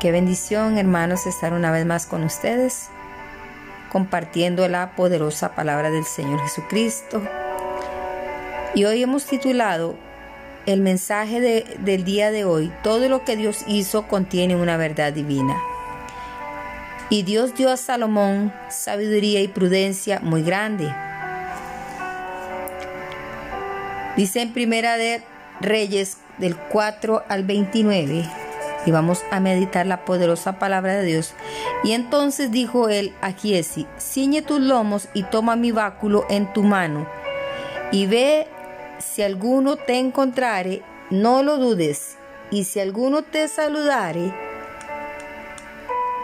Qué bendición, hermanos, estar una vez más con ustedes, compartiendo la poderosa palabra del Señor Jesucristo. Y hoy hemos titulado el mensaje del día de hoy, todo lo que Dios hizo contiene una verdad divina. Y Dios dio a Salomón sabiduría y prudencia muy grande. Dice en Primera de Reyes del 4 al 29 y vamos a meditar la poderosa palabra de Dios. Y entonces dijo él a Giesi, ciñe tus lomos y toma mi báculo en tu mano, y ve si alguno te encontrare, no lo dudes, y si alguno te saludare,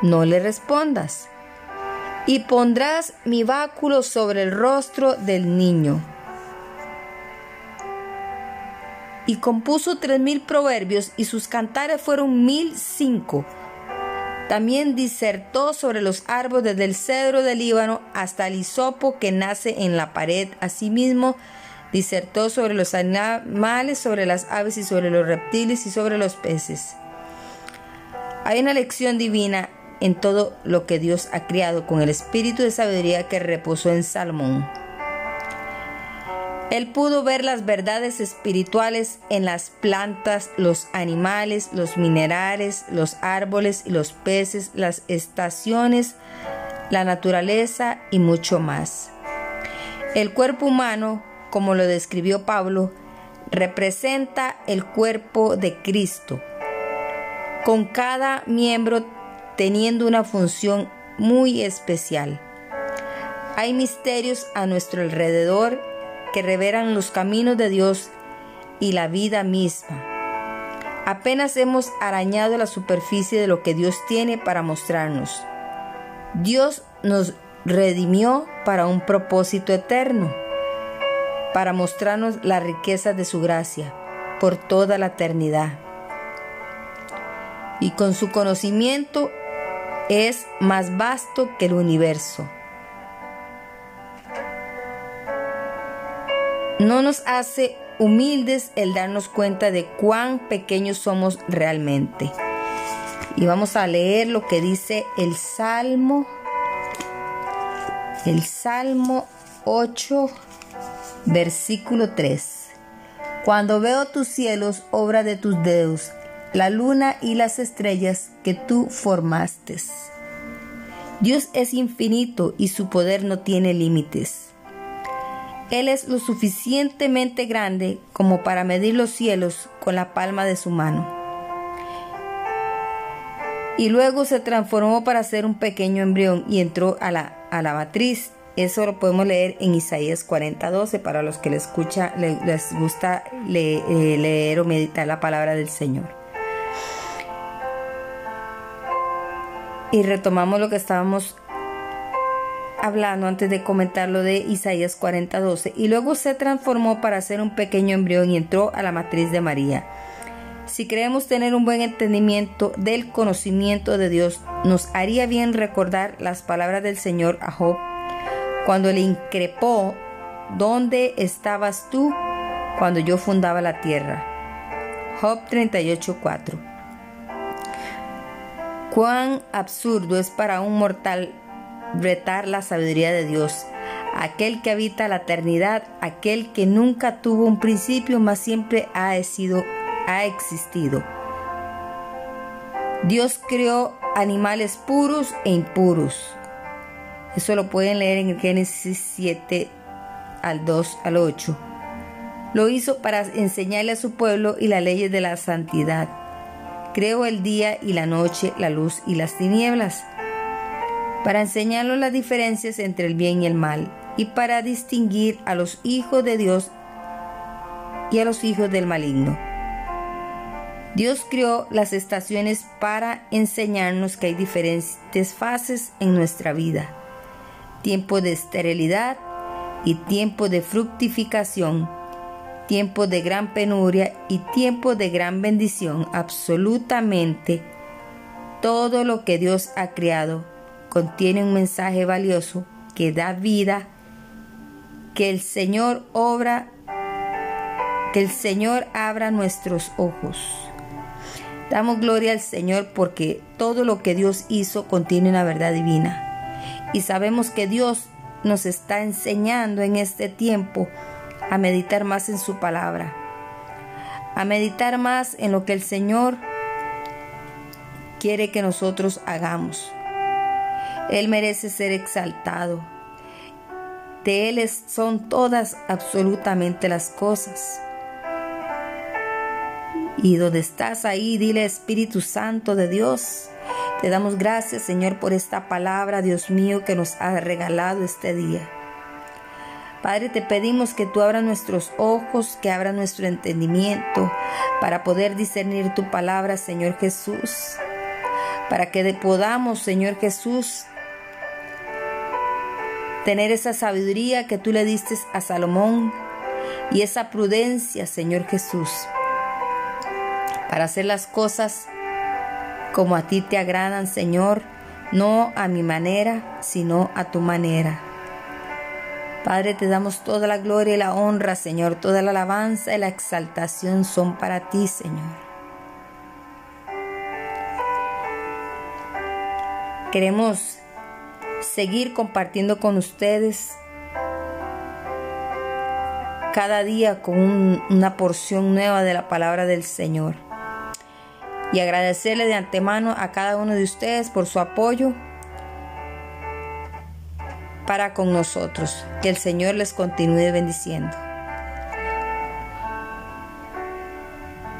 no le respondas. Y pondrás mi báculo sobre el rostro del niño y compuso tres mil proverbios y sus cantares fueron mil cinco. También disertó sobre los árboles desde el cedro del Líbano hasta el hisopo que nace en la pared. Asimismo, disertó sobre los animales, sobre las aves y sobre los reptiles y sobre los peces. Hay una lección divina en todo lo que Dios ha criado con el espíritu de sabiduría que reposó en Salmón. Él pudo ver las verdades espirituales en las plantas, los animales, los minerales, los árboles y los peces, las estaciones, la naturaleza y mucho más. El cuerpo humano, como lo describió Pablo, representa el cuerpo de Cristo, con cada miembro teniendo una función muy especial. Hay misterios a nuestro alrededor que reveran los caminos de Dios y la vida misma. Apenas hemos arañado la superficie de lo que Dios tiene para mostrarnos. Dios nos redimió para un propósito eterno, para mostrarnos la riqueza de su gracia por toda la eternidad. Y con su conocimiento es más vasto que el universo. No nos hace humildes el darnos cuenta de cuán pequeños somos realmente. Y vamos a leer lo que dice el Salmo, el Salmo 8, versículo 3. Cuando veo tus cielos, obra de tus dedos, la luna y las estrellas que tú formaste. Dios es infinito y su poder no tiene límites. Él es lo suficientemente grande como para medir los cielos con la palma de su mano. Y luego se transformó para ser un pequeño embrión y entró a la, a la matriz. Eso lo podemos leer en Isaías 40:12 para los que les, escucha, les, gusta eh, leer o meditar la palabra del Señor. Y retomamos lo que estábamos hablando antes de comentar lo de Isaías 40:12 y luego se transformó para ser un pequeño embrión y entró a la matriz de María. Si queremos tener un buen entendimiento del conocimiento de Dios, nos haría bien recordar las palabras del Señor a Job cuando le increpó, ¿dónde estabas tú cuando yo fundaba la tierra? Job 38:4 Cuán absurdo es para un mortal retar la sabiduría de Dios, aquel que habita la eternidad, aquel que nunca tuvo un principio, mas siempre ha, sido, ha existido. Dios creó animales puros e impuros. Eso lo pueden leer en Génesis 7 al 2 al 8. Lo hizo para enseñarle a su pueblo y las leyes de la santidad. Creó el día y la noche, la luz y las tinieblas para enseñarnos las diferencias entre el bien y el mal y para distinguir a los hijos de Dios y a los hijos del maligno. Dios creó las estaciones para enseñarnos que hay diferentes fases en nuestra vida. Tiempo de esterilidad y tiempo de fructificación, tiempo de gran penuria y tiempo de gran bendición. Absolutamente todo lo que Dios ha creado contiene un mensaje valioso que da vida, que el Señor obra, que el Señor abra nuestros ojos. Damos gloria al Señor porque todo lo que Dios hizo contiene una verdad divina. Y sabemos que Dios nos está enseñando en este tiempo a meditar más en su palabra, a meditar más en lo que el Señor quiere que nosotros hagamos. Él merece ser exaltado. De Él son todas absolutamente las cosas. Y donde estás ahí, dile Espíritu Santo de Dios. Te damos gracias, Señor, por esta palabra, Dios mío, que nos ha regalado este día. Padre, te pedimos que tú abras nuestros ojos, que abra nuestro entendimiento para poder discernir tu palabra, Señor Jesús. Para que podamos, Señor Jesús, tener esa sabiduría que tú le diste a Salomón y esa prudencia, Señor Jesús para hacer las cosas como a ti te agradan, Señor, no a mi manera, sino a tu manera. Padre, te damos toda la gloria y la honra, Señor, toda la alabanza y la exaltación son para ti, Señor. Queremos seguir compartiendo con ustedes cada día con una porción nueva de la palabra del Señor y agradecerle de antemano a cada uno de ustedes por su apoyo para con nosotros. Que el Señor les continúe bendiciendo.